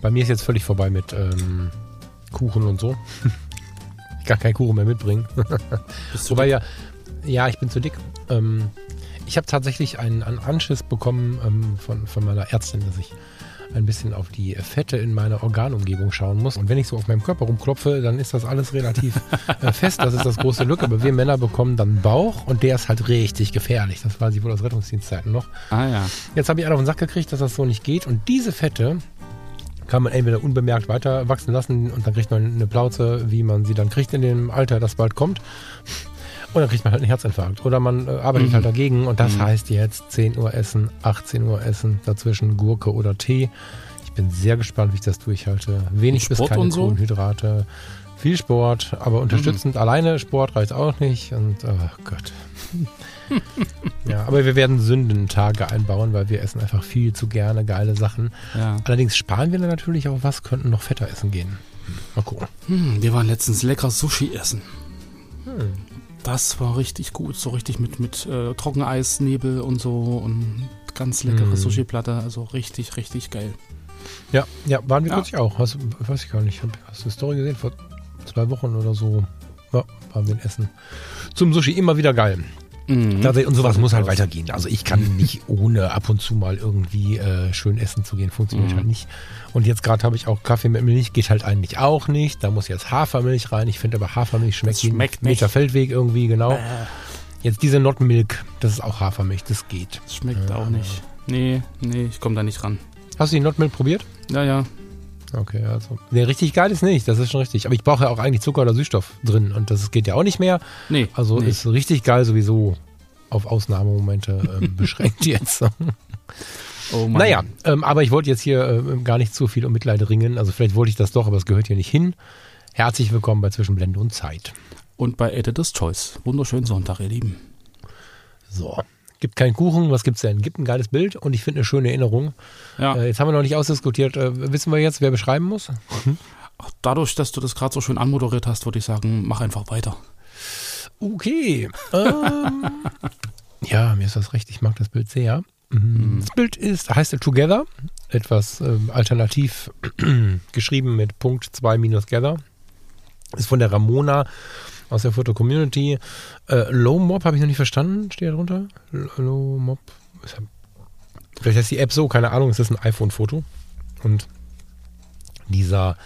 Bei mir ist jetzt völlig vorbei mit ähm, Kuchen und so. ich kann keinen Kuchen mehr mitbringen. Wobei ja, ja, ich bin zu dick. Ähm, ich habe tatsächlich einen, einen Anschiss bekommen ähm, von, von meiner Ärztin, dass ich ein bisschen auf die Fette in meiner Organumgebung schauen muss. Und wenn ich so auf meinem Körper rumklopfe, dann ist das alles relativ äh, fest. Das ist das große Glück. Aber wir Männer bekommen dann Bauch und der ist halt richtig gefährlich. Das weiß ich wohl aus Rettungsdienstzeiten noch. Ah ja. Jetzt habe ich einen auf den Sack gekriegt, dass das so nicht geht. Und diese Fette kann man entweder unbemerkt weiter wachsen lassen und dann kriegt man eine Plauze, wie man sie dann kriegt in dem Alter, das bald kommt. Und dann kriegt man halt einen Herzinfarkt. Oder man äh, arbeitet mhm. halt dagegen und das mhm. heißt jetzt 10 Uhr essen, 18 Uhr essen, dazwischen Gurke oder Tee. Ich bin sehr gespannt, wie ich das durchhalte. Wenig bis keine so? Kohlenhydrate. Viel Sport, aber unterstützend. Mhm. Alleine Sport reicht auch nicht. Und oh Gott. ja, aber wir werden Sündentage einbauen, weil wir essen einfach viel zu gerne geile Sachen. Ja. Allerdings sparen wir dann natürlich auch was, könnten noch fetter essen gehen. Mal gucken. Hm, wir waren letztens lecker Sushi essen. Hm. Das war richtig gut, so richtig mit, mit äh, Trockeneisnebel und so und ganz leckere hm. Sushi-Platte, also richtig, richtig geil. Ja, ja, waren wir ja. kürzlich auch. Hast, weiß ich gar nicht. Hast du eine Story gesehen? Vor zwei Wochen oder so. Ja, waren wir in Essen. Zum Sushi immer wieder geil. Mhm. Und sowas muss halt weitergehen. Also ich kann nicht ohne ab und zu mal irgendwie äh, schön essen zu gehen, funktioniert mhm. halt nicht. Und jetzt gerade habe ich auch Kaffee mit Milch, geht halt eigentlich auch nicht. Da muss jetzt Hafermilch rein. Ich finde aber Hafermilch schmeckt, wie ein Meter Feldweg irgendwie, genau. Äh. Jetzt diese Not Milk, das ist auch Hafermilch, das geht. Das schmeckt äh, auch nicht. Nee, nee, ich komme da nicht ran. Hast du die Not Milk probiert? Ja, ja. Okay, also. Nee, richtig geil ist nicht, das ist schon richtig. Aber ich brauche ja auch eigentlich Zucker oder Süßstoff drin und das geht ja auch nicht mehr. Nee. Also nee. ist richtig geil sowieso auf Ausnahmemomente ähm, beschränkt jetzt. Oh Mann. Naja, ähm, aber ich wollte jetzt hier äh, gar nicht zu viel um Mitleid ringen. Also vielleicht wollte ich das doch, aber es gehört hier nicht hin. Herzlich willkommen bei Zwischenblende und Zeit. Und bei Editor's Choice. Wunderschönen Sonntag, ihr Lieben. So. Gibt keinen Kuchen, was gibt's denn? Gibt ein geiles Bild und ich finde eine schöne Erinnerung. Ja. Äh, jetzt haben wir noch nicht ausdiskutiert. Äh, wissen wir jetzt, wer beschreiben muss? Ach, dadurch, dass du das gerade so schön anmoderiert hast, würde ich sagen, mach einfach weiter. Okay. Ähm, ja, mir ist das recht. Ich mag das Bild sehr. Mhm. Das Bild ist, heißt Together, etwas ähm, alternativ geschrieben mit Punkt 2 minus Gather. Ist von der Ramona aus der Foto Community. Äh, Low Mob habe ich noch nicht verstanden, steht da drunter. Low Mob. Vielleicht heißt die App so, keine Ahnung, es ist ein iPhone-Foto. Und dieser,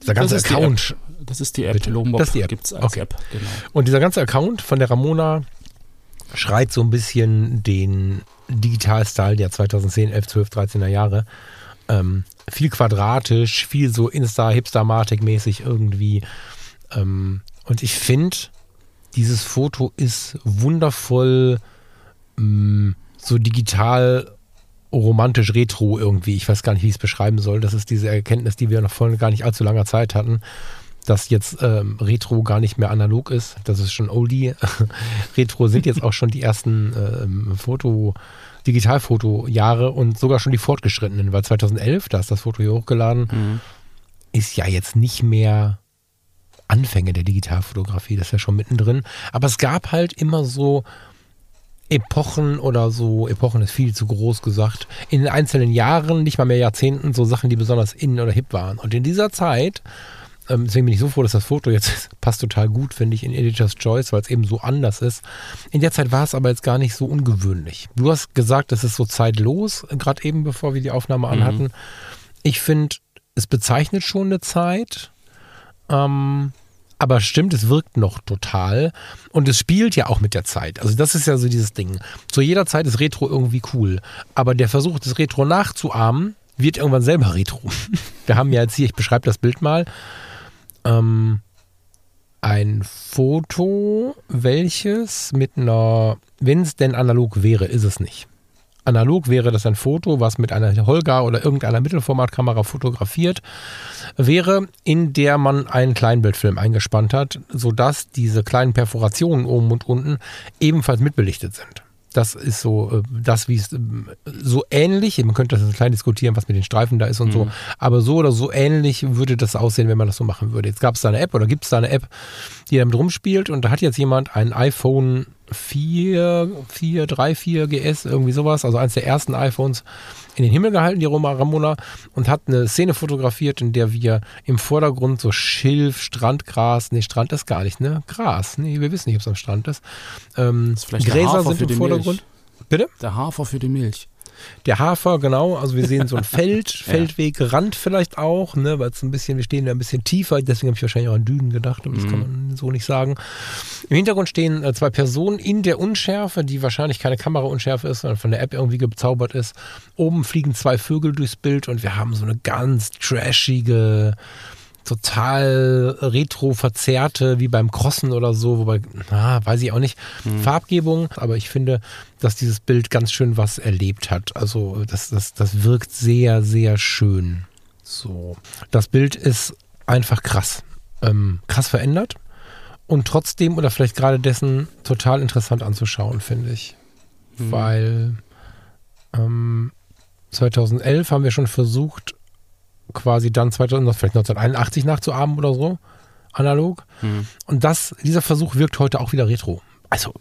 dieser ganze Account. Die das ist die App. Low Mob das ist die App. Gibt es als okay. App, genau. Und dieser ganze Account von der Ramona schreit so ein bisschen den Digital-Style der 2010, 11, 12, 13er Jahre. Ähm, viel quadratisch, viel so Insta-Hipster-Matic-mäßig irgendwie. Ähm, und ich finde, dieses Foto ist wundervoll ähm, so digital romantisch retro irgendwie. Ich weiß gar nicht, wie ich es beschreiben soll. Das ist diese Erkenntnis, die wir noch vor gar nicht allzu langer Zeit hatten, dass jetzt ähm, Retro gar nicht mehr analog ist. Das ist schon Oldie. retro sind jetzt auch schon die ersten ähm, Foto, Digitalfoto-Jahre und sogar schon die fortgeschrittenen, weil 2011, da ist das Foto hier hochgeladen, mhm. ist ja jetzt nicht mehr Anfänge der Digitalfotografie, das ist ja schon mittendrin. Aber es gab halt immer so Epochen oder so, Epochen ist viel zu groß gesagt, in den einzelnen Jahren, nicht mal mehr Jahrzehnten, so Sachen, die besonders in oder hip waren. Und in dieser Zeit ähm, deswegen bin ich so froh, dass das Foto jetzt passt total gut, finde ich, in Editor's Choice, weil es eben so anders ist. In der Zeit war es aber jetzt gar nicht so ungewöhnlich. Du hast gesagt, das ist so zeitlos, gerade eben, bevor wir die Aufnahme mhm. anhatten. Ich finde, es bezeichnet schon eine Zeit. Ähm, aber stimmt, es wirkt noch total. Und es spielt ja auch mit der Zeit. Also das ist ja so dieses Ding. Zu jeder Zeit ist Retro irgendwie cool. Aber der Versuch, das Retro nachzuahmen, wird irgendwann selber Retro. Wir haben ja jetzt hier, ich beschreibe das Bild mal ähm, ein Foto, welches mit einer, wenn es denn analog wäre, ist es nicht. Analog wäre das ein Foto, was mit einer Holga oder irgendeiner Mittelformatkamera fotografiert wäre, in der man einen Kleinbildfilm eingespannt hat, sodass diese kleinen Perforationen oben und unten ebenfalls mitbelichtet sind. Das ist so, äh, das wie es äh, so ähnlich, man könnte das klein diskutieren, was mit den Streifen da ist und mhm. so, aber so oder so ähnlich würde das aussehen, wenn man das so machen würde. Jetzt gab es da eine App oder gibt es da eine App, die damit rumspielt und da hat jetzt jemand ein iPhone 4, 4, 3, 4 GS, irgendwie sowas, also eines der ersten iPhones in den Himmel gehalten, die Roma Ramona, und hat eine Szene fotografiert, in der wir im Vordergrund so Schilf, Strandgras, nee, Strand ist gar nicht, ne? Gras, nee, wir wissen nicht, ob es am Strand ist. Ähm, ist Gräser sind im Vordergrund. Milch. Bitte? Der Hafer für die Milch. Der Hafer, genau. Also wir sehen so ein Feld, Feldweg, Rand vielleicht auch, ne, weil es ein bisschen, wir stehen da ein bisschen tiefer, deswegen habe ich wahrscheinlich auch an Dünen gedacht, aber das mhm. kann man so nicht sagen. Im Hintergrund stehen äh, zwei Personen in der Unschärfe, die wahrscheinlich keine Kameraunschärfe ist, sondern von der App irgendwie gezaubert ist. Oben fliegen zwei Vögel durchs Bild und wir haben so eine ganz trashige total retro verzerrte, wie beim Crossen oder so, wobei, na, weiß ich auch nicht, mhm. Farbgebung, aber ich finde, dass dieses Bild ganz schön was erlebt hat. Also das, das, das wirkt sehr, sehr schön. So. Das Bild ist einfach krass. Ähm, krass verändert und trotzdem oder vielleicht gerade dessen total interessant anzuschauen, finde ich. Mhm. Weil ähm, 2011 haben wir schon versucht, quasi dann 2000, vielleicht 1981 nachzuahmen oder so, analog. Mhm. Und das, dieser Versuch wirkt heute auch wieder retro. Also,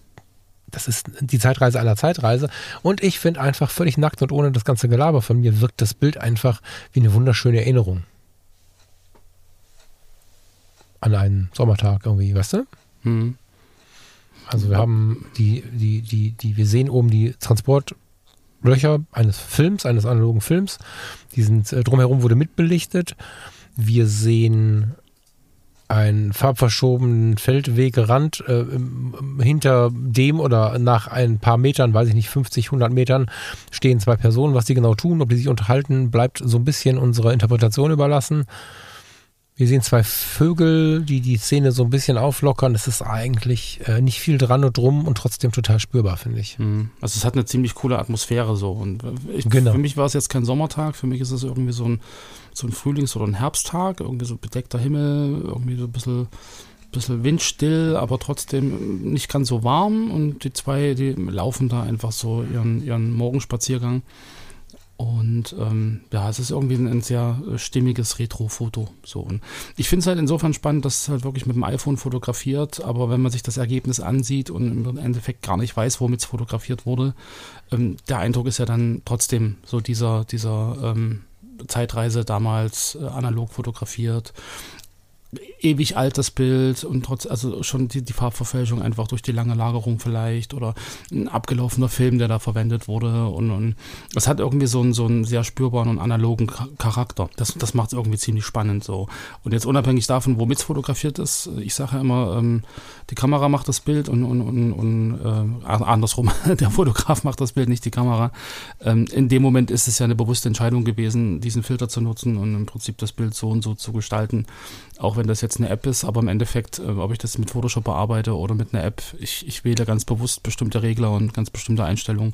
das ist die Zeitreise einer Zeitreise. Und ich finde einfach völlig nackt und ohne das ganze Gelaber von mir wirkt das Bild einfach wie eine wunderschöne Erinnerung. An einen Sommertag irgendwie, weißt du? Mhm. Also wir haben die, die, die, die, wir sehen oben die Transport, Löcher eines Films, eines analogen Films. Die sind äh, drumherum wurde mitbelichtet. Wir sehen einen farbverschobenen Feldwegrand. Äh, hinter dem oder nach ein paar Metern, weiß ich nicht, 50, 100 Metern, stehen zwei Personen. Was die genau tun, ob die sich unterhalten, bleibt so ein bisschen unserer Interpretation überlassen. Wir sehen zwei Vögel, die die Szene so ein bisschen auflockern. Es ist eigentlich äh, nicht viel dran und drum und trotzdem total spürbar, finde ich. Mhm. Also es hat eine ziemlich coole Atmosphäre so. Und äh, ich, genau. für mich war es jetzt kein Sommertag, für mich ist es irgendwie so ein, so ein Frühlings- oder ein Herbsttag, irgendwie so bedeckter Himmel, irgendwie so ein bisschen, bisschen windstill, aber trotzdem nicht ganz so warm. Und die zwei, die laufen da einfach so ihren, ihren Morgenspaziergang. Und ähm, ja, es ist irgendwie ein, ein sehr äh, stimmiges Retro-Foto. So. Ich finde es halt insofern spannend, dass es halt wirklich mit dem iPhone fotografiert, aber wenn man sich das Ergebnis ansieht und im Endeffekt gar nicht weiß, womit es fotografiert wurde, ähm, der Eindruck ist ja dann trotzdem so dieser, dieser ähm, Zeitreise damals äh, analog fotografiert ewig alt das Bild und trotz, also schon die, die Farbverfälschung einfach durch die lange Lagerung vielleicht oder ein abgelaufener Film, der da verwendet wurde und, und es hat irgendwie so einen, so einen sehr spürbaren und analogen Charakter. Das, das macht es irgendwie ziemlich spannend so. Und jetzt unabhängig davon, womit es fotografiert ist, ich sage ja immer, ähm, die Kamera macht das Bild und, und, und, und äh, andersrum, der Fotograf macht das Bild, nicht die Kamera. Ähm, in dem Moment ist es ja eine bewusste Entscheidung gewesen, diesen Filter zu nutzen und im Prinzip das Bild so und so zu gestalten, auch wenn das jetzt eine App ist, aber im Endeffekt, äh, ob ich das mit Photoshop bearbeite oder mit einer App, ich, ich wähle ganz bewusst bestimmte Regler und ganz bestimmte Einstellungen,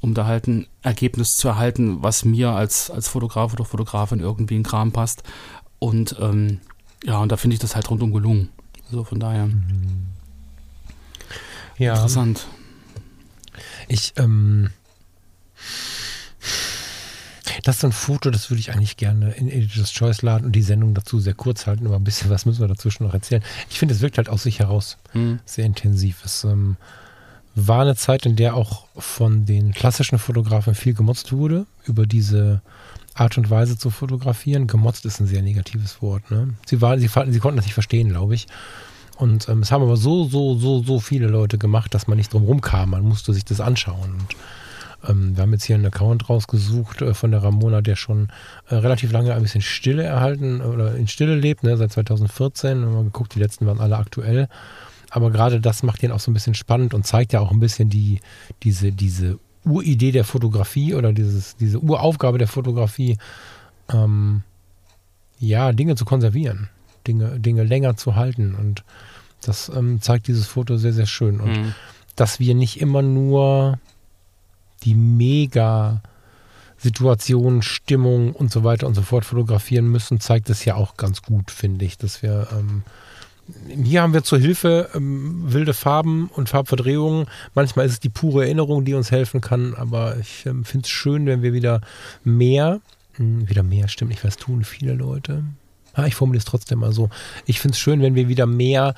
um da halt ein Ergebnis zu erhalten, was mir als, als Fotograf oder Fotografin irgendwie in Kram passt. Und ähm, ja, und da finde ich das halt rundum gelungen. So von daher. Mhm. Ja. Interessant. Ich, ähm, das ist so ein Foto, das würde ich eigentlich gerne in Editor's Choice laden und die Sendung dazu sehr kurz halten, aber ein bisschen was müssen wir dazwischen noch erzählen. Ich finde, es wirkt halt aus sich heraus mhm. sehr intensiv. Es ähm, war eine Zeit, in der auch von den klassischen Fotografen viel gemotzt wurde über diese Art und Weise zu fotografieren. Gemotzt ist ein sehr negatives Wort. Ne? Sie, waren, sie, sie konnten das nicht verstehen, glaube ich. Und ähm, es haben aber so, so, so, so viele Leute gemacht, dass man nicht drum rumkam. Man musste sich das anschauen. Und ähm, wir haben jetzt hier einen Account rausgesucht äh, von der Ramona, der schon äh, relativ lange ein bisschen Stille erhalten oder in Stille lebt, ne, seit 2014. Wir haben mal geguckt, die letzten waren alle aktuell. Aber gerade das macht ihn auch so ein bisschen spannend und zeigt ja auch ein bisschen die, diese, diese Uridee der Fotografie oder dieses, diese Uraufgabe der Fotografie, ähm, ja, Dinge zu konservieren, Dinge, Dinge länger zu halten. Und das ähm, zeigt dieses Foto sehr, sehr schön. Und mhm. dass wir nicht immer nur die mega Situationen, Stimmung und so weiter und so fort fotografieren müssen, zeigt es ja auch ganz gut, finde ich, dass wir ähm, hier haben wir zur Hilfe ähm, wilde Farben und Farbverdrehungen. Manchmal ist es die pure Erinnerung, die uns helfen kann, aber ich ähm, finde es schön, wenn wir wieder mehr, mh, hm, wieder mehr, stimmt nicht, was tun viele Leute. Ah, ich formuliere es trotzdem mal so. Ich finde es schön, wenn wir wieder mehr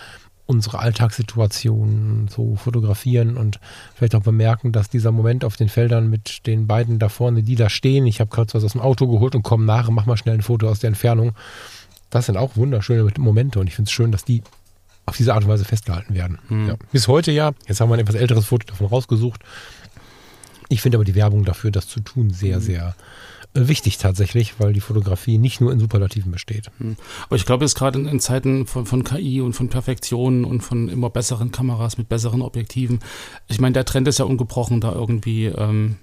unsere Alltagssituationen so fotografieren und vielleicht auch bemerken, dass dieser Moment auf den Feldern mit den beiden da vorne, die da stehen, ich habe gerade was aus dem Auto geholt und komme nach, mach mal schnell ein Foto aus der Entfernung. Das sind auch wunderschöne Momente und ich finde es schön, dass die auf diese Art und Weise festgehalten werden. Mhm. Ja. Bis heute ja. Jetzt haben wir ein etwas älteres Foto davon rausgesucht. Ich finde aber die Werbung dafür, das zu tun, sehr, mhm. sehr wichtig tatsächlich, weil die Fotografie nicht nur in Superlativen besteht. Hm. Aber ich glaube, jetzt gerade in, in, Zeiten von, von KI und von Perfektion und von immer besseren Kameras mit besseren Objektiven, ich meine, der Trend ist ja ungebrochen, da irgendwie ähm,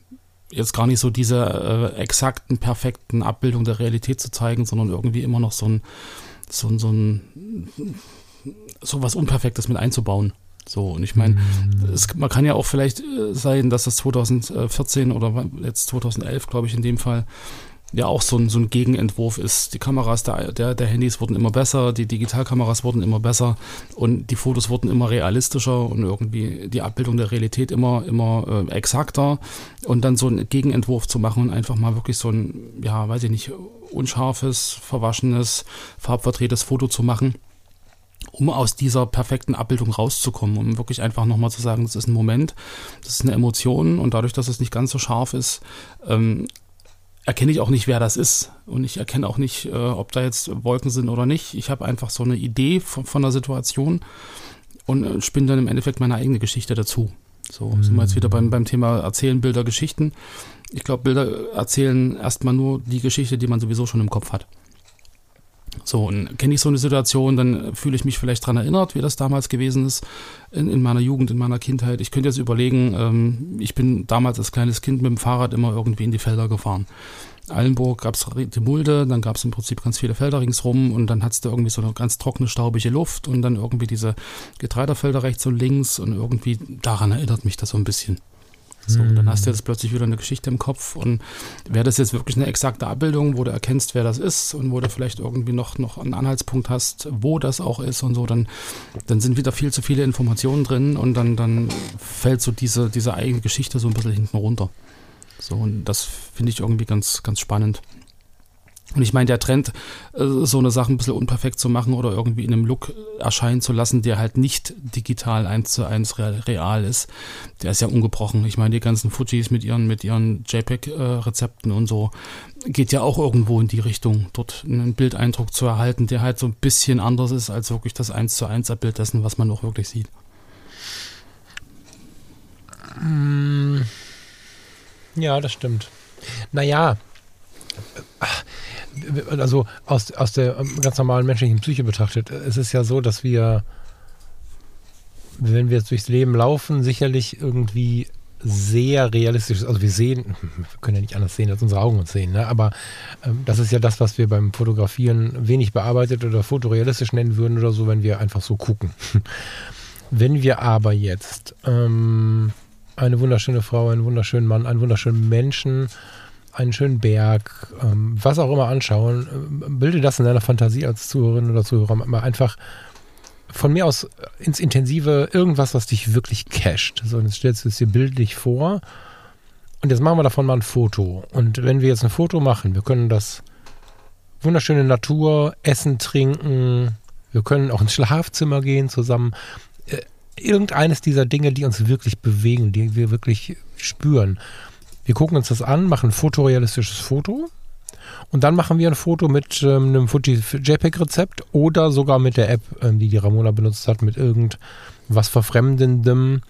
jetzt gar nicht so diese äh, exakten, perfekten Abbildungen der Realität zu zeigen, sondern irgendwie immer noch so ein, so so ein so was Unperfektes mit einzubauen. So, und ich meine, mhm. man kann ja auch vielleicht äh, sein, dass das 2014 oder jetzt 2011, glaube ich, in dem Fall, ja auch so ein, so ein Gegenentwurf ist. Die Kameras der, der, der Handys wurden immer besser, die Digitalkameras wurden immer besser und die Fotos wurden immer realistischer und irgendwie die Abbildung der Realität immer, immer äh, exakter. Und dann so einen Gegenentwurf zu machen und einfach mal wirklich so ein, ja, weiß ich nicht, unscharfes, verwaschenes, farbverdrehtes Foto zu machen um aus dieser perfekten Abbildung rauszukommen, um wirklich einfach nochmal zu sagen, das ist ein Moment, das ist eine Emotion und dadurch, dass es nicht ganz so scharf ist, ähm, erkenne ich auch nicht, wer das ist und ich erkenne auch nicht, äh, ob da jetzt Wolken sind oder nicht. Ich habe einfach so eine Idee von, von der Situation und äh, spinne dann im Endeffekt meine eigene Geschichte dazu. So mhm. sind wir jetzt wieder beim, beim Thema Erzählen Bilder, Geschichten. Ich glaube, Bilder erzählen erstmal nur die Geschichte, die man sowieso schon im Kopf hat. So, und kenne ich so eine Situation, dann fühle ich mich vielleicht daran erinnert, wie das damals gewesen ist, in, in, meiner Jugend, in meiner Kindheit. Ich könnte jetzt überlegen, ähm, ich bin damals als kleines Kind mit dem Fahrrad immer irgendwie in die Felder gefahren. Allenburg gab es die Mulde, dann gab es im Prinzip ganz viele Felder ringsrum und dann hattest du irgendwie so eine ganz trockene, staubige Luft und dann irgendwie diese Getreidefelder rechts und links und irgendwie daran erinnert mich das so ein bisschen. So, mhm. dann hast du jetzt plötzlich wieder eine Geschichte im Kopf und wäre das jetzt wirklich eine exakte Abbildung, wo du erkennst, wer das ist und wo du vielleicht irgendwie noch, noch einen Anhaltspunkt hast, wo das auch ist und so, dann, dann sind wieder viel zu viele Informationen drin und dann, dann fällt so diese, diese eigene Geschichte so ein bisschen hinten runter. So, und das finde ich irgendwie ganz, ganz spannend. Und ich meine, der Trend, äh, so eine Sache ein bisschen unperfekt zu machen oder irgendwie in einem Look erscheinen zu lassen, der halt nicht digital eins zu eins real ist, der ist ja ungebrochen. Ich meine, die ganzen Fujis mit ihren, mit ihren JPEG-Rezepten und so, geht ja auch irgendwo in die Richtung, dort einen Bildeindruck zu erhalten, der halt so ein bisschen anders ist als wirklich das eins zu eins Abbild dessen, was man auch wirklich sieht. Mm. Ja, das stimmt. Naja, also aus, aus der ähm, ganz normalen menschlichen Psyche betrachtet, es ist ja so, dass wir, wenn wir jetzt durchs Leben laufen, sicherlich irgendwie sehr realistisch, also wir sehen, wir können ja nicht anders sehen, als unsere Augen uns sehen, ne? aber ähm, das ist ja das, was wir beim Fotografieren wenig bearbeitet oder fotorealistisch nennen würden oder so, wenn wir einfach so gucken. wenn wir aber jetzt ähm, eine wunderschöne Frau, einen wunderschönen Mann, einen wunderschönen Menschen einen schönen Berg, ähm, was auch immer anschauen, äh, bilde das in deiner Fantasie als Zuhörerin oder Zuhörer mal einfach von mir aus ins Intensive irgendwas, was dich wirklich casht. So, jetzt stellst du es dir bildlich vor und jetzt machen wir davon mal ein Foto. Und wenn wir jetzt ein Foto machen, wir können das wunderschöne Natur, Essen, Trinken, wir können auch ins Schlafzimmer gehen zusammen. Äh, irgendeines dieser Dinge, die uns wirklich bewegen, die wir wirklich spüren. Wir gucken uns das an, machen ein fotorealistisches Foto und dann machen wir ein Foto mit ähm, einem Fuji JPEG-Rezept oder sogar mit der App, ähm, die die Ramona benutzt hat, mit irgendwas Verfremdendem.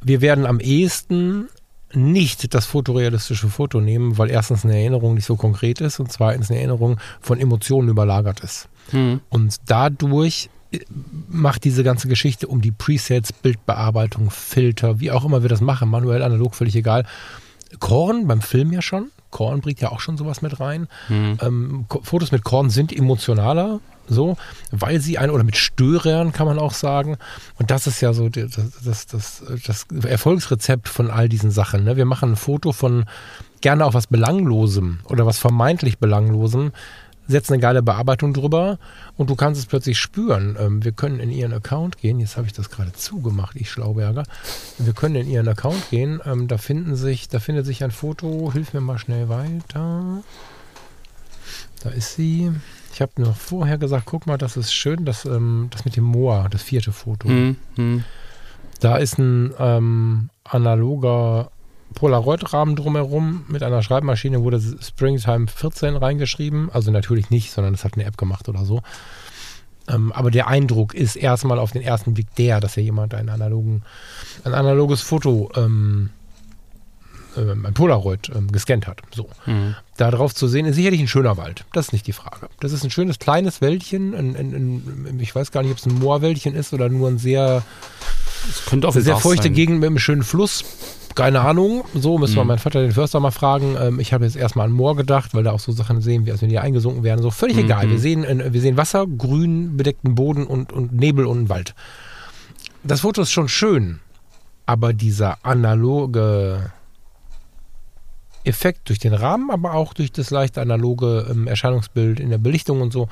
Wir werden am ehesten nicht das fotorealistische Foto nehmen, weil erstens eine Erinnerung nicht so konkret ist und zweitens eine Erinnerung von Emotionen überlagert ist. Hm. Und dadurch macht diese ganze Geschichte um die Presets, Bildbearbeitung, Filter, wie auch immer wir das machen, manuell, analog, völlig egal. Korn beim Film ja schon. Korn bringt ja auch schon sowas mit rein. Mhm. Ähm, Fotos mit Korn sind emotionaler so, weil sie ein, oder mit Störern kann man auch sagen. Und das ist ja so das, das, das, das Erfolgsrezept von all diesen Sachen. Ne? Wir machen ein Foto von gerne auch was Belanglosem oder was vermeintlich Belanglosem, setzen eine geile Bearbeitung drüber und du kannst es plötzlich spüren. Ähm, wir können in ihren Account gehen, jetzt habe ich das gerade zugemacht, ich Schlauberger. Wir können in ihren Account gehen, ähm, da finden sich, da findet sich ein Foto, hilf mir mal schnell weiter. Da ist sie. Ich habe noch vorher gesagt, guck mal, das ist schön, das, ähm, das mit dem Moor, das vierte Foto. Hm, hm. Da ist ein ähm, analoger Polaroid-Rahmen drumherum. Mit einer Schreibmaschine wurde Springtime 14 reingeschrieben. Also natürlich nicht, sondern das hat eine App gemacht oder so. Ähm, aber der Eindruck ist erstmal auf den ersten Blick der, dass ja jemand einen analogen, ein analoges Foto ähm, ähm, ein Polaroid ähm, gescannt hat. So. Mhm. Da drauf zu sehen, ist sicherlich ein schöner Wald. Das ist nicht die Frage. Das ist ein schönes kleines Wäldchen. Ein, ein, ein, ich weiß gar nicht, ob es ein Moorwäldchen ist oder nur ein sehr, Es könnte auch sehr feuchte sein. Gegend mit einem schönen Fluss. Keine Ahnung. So müssen wir Mhm. meinen Vater, den Förster, mal fragen. Ähm, ich habe jetzt erstmal an Moor gedacht, weil da auch so Sachen sehen, wie als wenn die eingesunken wären. So völlig Mhm. egal. Wir sehen, äh, wir sehen Wasser, grün bedeckten Boden und, und Nebel und einen Wald. Das Foto ist schon schön, aber dieser analoge Effekt durch den Rahmen, aber auch durch das leicht analoge ähm, Erscheinungsbild in der Belichtung und so.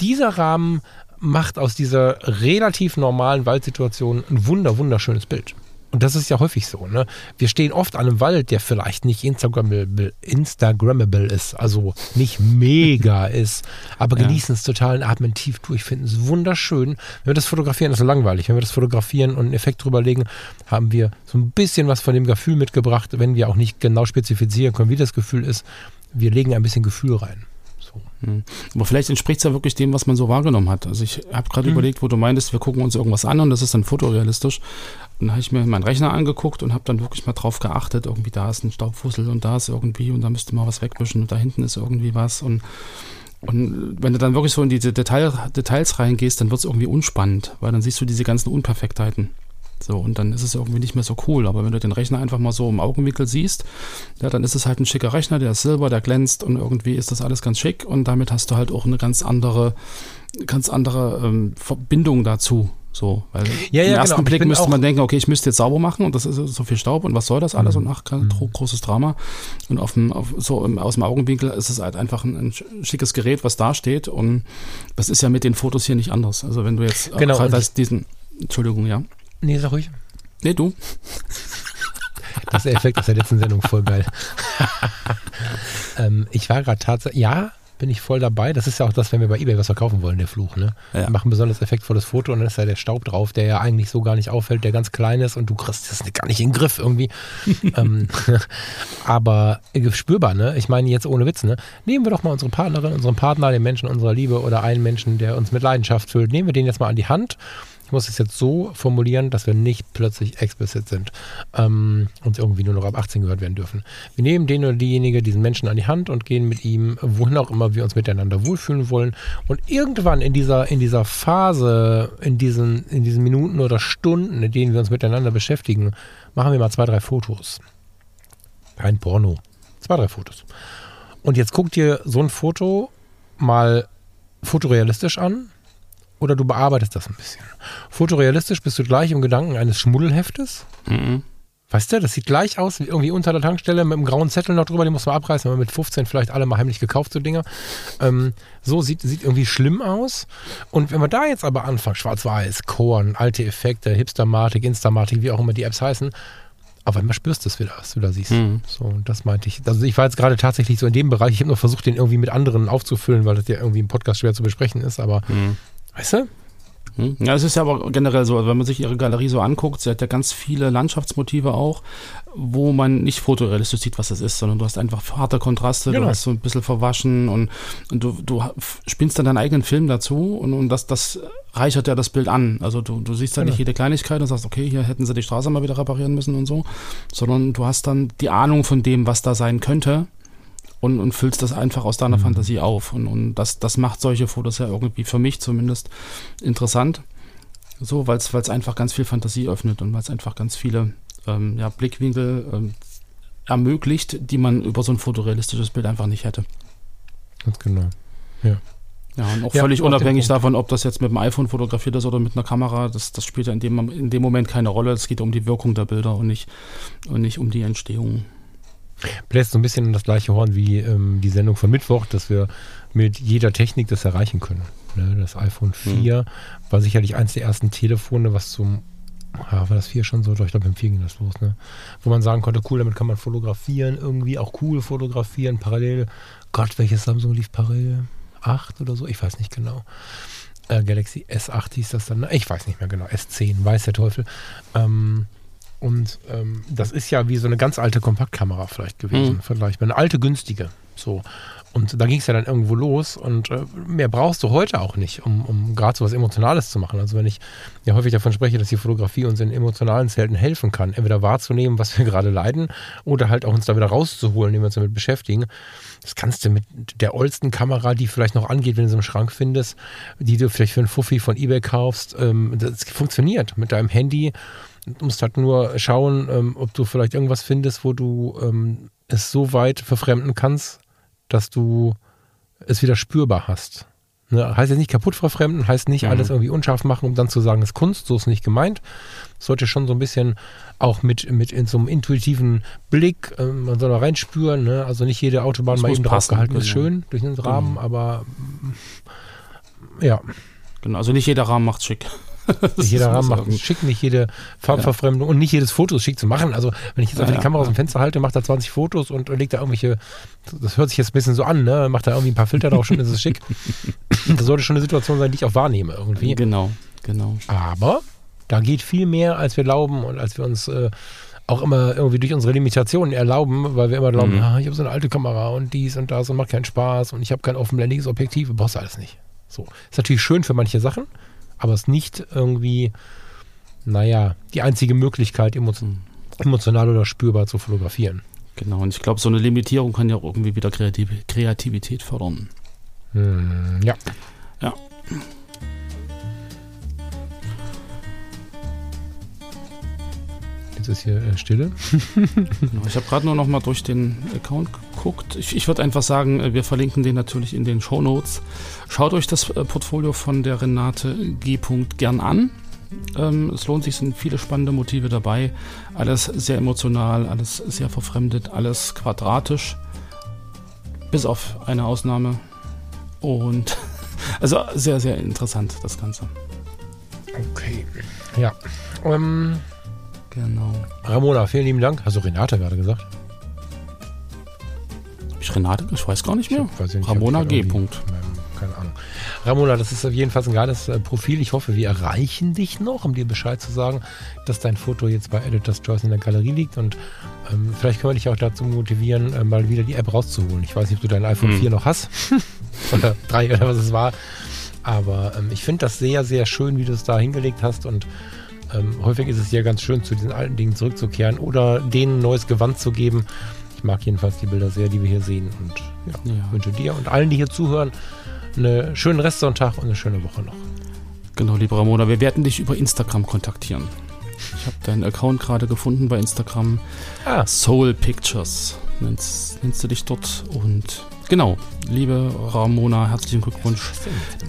Dieser Rahmen macht aus dieser relativ normalen Waldsituation ein wunder, wunderschönes Bild. Und das ist ja häufig so. Ne? Wir stehen oft an einem Wald, der vielleicht nicht Instagrammable, Instagrammable ist, also nicht mega ist, aber Ja. genießen es total und atmen tief durch, finden es wunderschön. Wenn wir das fotografieren, ist es langweilig. Wenn wir das fotografieren und einen Effekt drüber legen, haben wir so ein bisschen was von dem Gefühl mitgebracht, wenn wir auch nicht genau spezifizieren können, wie das Gefühl ist. Wir legen ein bisschen Gefühl rein. So. Hm. Aber vielleicht entspricht es ja wirklich dem, was man so wahrgenommen hat. Also ich habe gerade Mhm. überlegt, wo du meintest, wir gucken uns irgendwas an und das ist dann fotorealistisch. Und dann habe ich mir meinen Rechner angeguckt und habe dann wirklich mal drauf geachtet, irgendwie da ist ein Staubfussel und da ist irgendwie und da müsste mal was wegwischen und da hinten ist irgendwie was und und wenn du dann wirklich so in diese Detail, Details reingehst, dann wird es irgendwie unspannend, weil dann siehst du diese ganzen Unperfektheiten. So, und dann ist es irgendwie nicht mehr so cool. Aber wenn du den Rechner einfach mal so im Augenwinkel siehst, ja, dann ist es halt ein schicker Rechner, der ist silber, der glänzt und irgendwie ist das alles ganz schick und damit hast du halt auch eine ganz andere, ganz andere ähm, Verbindung dazu. So, weil Ja, ja, im ersten genau. Blick müsste man denken, okay, ich müsste jetzt sauber machen und das ist so viel Staub und was soll das alles Mhm. und ach, kein gro- großes Drama. Und auf dem, auf, so im, aus dem Augenwinkel ist es halt einfach ein, ein schickes Gerät, was da steht und das ist ja mit den Fotos hier nicht anders. Also wenn du jetzt äh, Genau, als diesen, Entschuldigung, ja. Nee, sag ruhig. Nee, du. Das ist der Effekt aus der letzten Sendung voll geil. ähm, ich war gerade tatsächlich, ja, bin ich voll dabei. Das ist ja auch das, wenn wir bei eBay was verkaufen wollen, der Fluch. Ne? Ja. Wir machen ein besonders effektvolles Foto und dann ist da der Staub drauf, der ja eigentlich so gar nicht auffällt, der ganz klein ist und du kriegst das gar nicht in den Griff irgendwie. ähm, aber spürbar, ne? Ich meine jetzt ohne Witz, ne? Nehmen wir doch mal unsere Partnerin, unseren Partner, den Menschen unserer Liebe oder einen Menschen, der uns mit Leidenschaft füllt. Nehmen wir den jetzt mal an die Hand. Ich muss es jetzt so formulieren, dass wir nicht plötzlich explicit sind ähm, und irgendwie nur noch ab 18 gehört werden dürfen. Wir nehmen den oder diejenige, diesen Menschen an die Hand und gehen mit ihm, wohin auch immer wir uns miteinander wohlfühlen wollen. Und irgendwann in dieser, in dieser Phase, in diesen, in diesen Minuten oder Stunden, in denen wir uns miteinander beschäftigen, machen wir mal zwei, drei Fotos. Kein Porno. Zwei, drei Fotos. Und jetzt guck dir so ein Foto mal fotorealistisch an oder du bearbeitest das ein bisschen. Fotorealistisch bist du gleich im Gedanken eines Schmuddelheftes. Mhm. Weißt du, das sieht gleich aus wie irgendwie unter der Tankstelle mit einem grauen Zettel noch drüber, den muss man abreißen, wenn man mit 15 vielleicht alle mal heimlich gekauft, so Dinger. Ähm, so sieht, sieht irgendwie schlimm aus. Und wenn wir da jetzt aber anfangen, schwarz-weiß, Korn, alte Effekte, Hipstermatik, Instamatik, wie auch immer die Apps heißen, auf einmal spürst du es wieder, was du da siehst. Mhm. So, und das meinte ich. Also ich war jetzt gerade tatsächlich so in dem Bereich, ich habe nur versucht, den irgendwie mit anderen aufzufüllen, weil das ja irgendwie im Podcast schwer zu besprechen ist, aber Mhm. Weißt du? Hm. Ja, es ist ja aber generell so, also wenn man sich ihre Galerie so anguckt, sie hat ja ganz viele Landschaftsmotive auch, wo man nicht fotorealistisch sieht, was es ist, sondern du hast einfach harte Kontraste, Genau. du hast so ein bisschen verwaschen und, und du, du spinnst dann deinen eigenen Film dazu und, und das, das reichert ja das Bild an. Also du, du siehst dann Genau. nicht jede Kleinigkeit und sagst, okay, hier hätten sie die Straße mal wieder reparieren müssen und so, sondern du hast dann die Ahnung von dem, was da sein könnte und, und füllst das einfach aus deiner Mhm. Fantasie auf. Und, und das, das macht solche Fotos ja irgendwie für mich zumindest interessant. So, weil es einfach ganz viel Fantasie öffnet und weil es einfach ganz viele ähm, ja, Blickwinkel ähm, ermöglicht, die man über so ein fotorealistisches Bild einfach nicht hätte. Ganz genau. Ja, und auch Ja, völlig unabhängig davon, ob das jetzt mit dem iPhone fotografiert ist oder mit einer Kamera, das, das spielt ja in dem, in dem Moment keine Rolle. Es geht um die Wirkung der Bilder und nicht, und nicht um die Entstehung. Bläst so ein bisschen in das gleiche Horn wie ähm, die Sendung von Mittwoch, dass wir mit jeder Technik das erreichen können. Ne? Das iPhone 4 war sicherlich eins der ersten Telefone, was zum, ja, war das 4 schon so? Ich glaube, im 4 ging das los, ne? Wo man sagen konnte, cool, damit kann man fotografieren, irgendwie auch cool fotografieren, parallel. Gott, welches Samsung lief parallel? 8 oder so? Ich weiß nicht genau. Äh, Galaxy S8 hieß das dann, ne? ich weiß nicht mehr genau, S10, weiß der Teufel. Ähm, und ähm, das ist ja wie so eine ganz alte Kompaktkamera vielleicht gewesen, Mhm. vergleichbar. Eine alte, günstige. So. Und da ging es ja dann irgendwo los und äh, mehr brauchst du heute auch nicht, um, um gerade so was Emotionales zu machen. Also wenn ich ja häufig davon spreche, dass die Fotografie uns in emotionalen Zelten helfen kann, entweder wahrzunehmen, was wir gerade leiden, oder halt auch uns da wieder rauszuholen, indem wir uns damit beschäftigen. Das kannst du mit der oldsten Kamera, die vielleicht noch angeht, wenn du sie im Schrank findest, die du vielleicht für einen Fuffi von Ebay kaufst, ähm, das funktioniert mit deinem Handy. Du musst halt nur schauen, ähm, ob du vielleicht irgendwas findest, wo du ähm, es so weit verfremden kannst, dass du es wieder spürbar hast. Ne? Heißt jetzt nicht kaputt verfremden, heißt nicht Mhm. alles irgendwie unscharf machen, um dann zu sagen, es ist Kunst, so ist nicht gemeint. Sollte schon so ein bisschen auch mit, mit in so einem intuitiven Blick, ähm, man soll da reinspüren, ne? also nicht jede Autobahn mal eben draufgehalten ist genau. schön durch den Rahmen, aber mm, ja, Genau, also nicht jeder Rahmen macht schick. Nicht jeder Rahmen es schick, nicht jede Farbverfremdung und nicht jedes Foto ist schick zu machen. Also wenn ich jetzt einfach Ja, die Kamera ja. aus dem Fenster halte, macht er 20 Fotos und legt da irgendwelche, das hört sich jetzt ein bisschen so an, ne? macht da irgendwie ein paar Filter drauf, schon ist es schick. Das sollte schon eine Situation sein, die ich auch wahrnehme irgendwie. Genau, genau. Aber da geht viel mehr, als wir glauben und als wir uns äh, auch immer irgendwie durch unsere Limitationen erlauben, weil wir immer glauben, Mhm. ah, ich habe so eine alte Kamera und dies und das und macht keinen Spaß und ich habe kein offenblendiges Objektiv, brauchst du alles nicht. So. Ist natürlich schön für manche Sachen, aber ist nicht irgendwie, naja, die einzige Möglichkeit, emotio- emotional oder spürbar zu fotografieren. Genau, und ich glaube, so eine Limitierung kann ja auch irgendwie wieder Kreativ Kreativität fördern. Hm, ja. Ja. Jetzt ist hier äh, Stille. Genau, ich habe gerade nur noch mal durch den Account geguckt. Ich, ich würde einfach sagen, äh, wir verlinken den natürlich in den Show Notes. Schaut euch das äh, Portfolio von der Renate G. gern an. Ähm, es lohnt sich, es sind viele spannende Motive dabei. Alles sehr emotional, alles sehr verfremdet, alles quadratisch. Bis auf eine Ausnahme. Und also sehr, sehr interessant, das Ganze. Okay. Ja. Ähm, Genau. Ramona, vielen lieben Dank. Hast du Renate gerade gesagt? Ich Renate, ich weiß gar nicht mehr. Ich nicht, Ramona G. Punkt. Keine Ahnung. Ramona, das ist auf jeden Fall ein geiles äh, Profil. Ich hoffe, wir erreichen dich noch, um dir Bescheid zu sagen, dass dein Foto jetzt bei Editor's Choice in der Galerie liegt. Und ähm, vielleicht können wir dich auch dazu motivieren, äh, mal wieder die App rauszuholen. Ich weiß nicht, ob du dein iPhone Hm. 4 noch hast. oder 3 oder was es war. Aber ähm, ich finde das sehr, sehr schön, wie du es da hingelegt hast. Und ähm, häufig ist es ja ganz schön, zu diesen alten Dingen zurückzukehren oder denen ein neues Gewand zu geben. Ich mag jedenfalls die Bilder sehr, die wir hier sehen. Und ja, Ja. wünsche dir und allen, die hier zuhören, einen schönen Restsonntag und eine schöne Woche noch. Genau, liebe Ramona, wir werden dich über Instagram kontaktieren. Ich habe deinen Account gerade gefunden bei Instagram. Ah, Soul Pictures nennst, nennst du dich dort. Und genau, liebe Ramona, herzlichen Glückwunsch.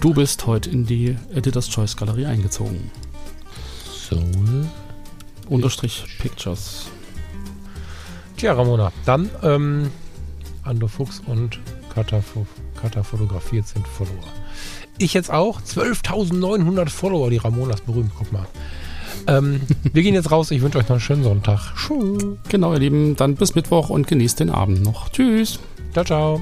Du bist heute in die Editor's Choice Galerie eingezogen. Soul. Unterstrich Pictures. Tja, Ramona, dann ähm, Ando Fuchs und Kata, Fo- Kata fotografiert sind Follower. Ich jetzt auch. 12.900 Follower, die Ramona ist berühmt. Guck mal. Ähm, wir gehen jetzt raus. Ich wünsche euch noch einen schönen Sonntag. Tschüss. Genau, ihr Lieben, dann bis Mittwoch und genießt den Abend noch. Tschüss. Ciao, ciao.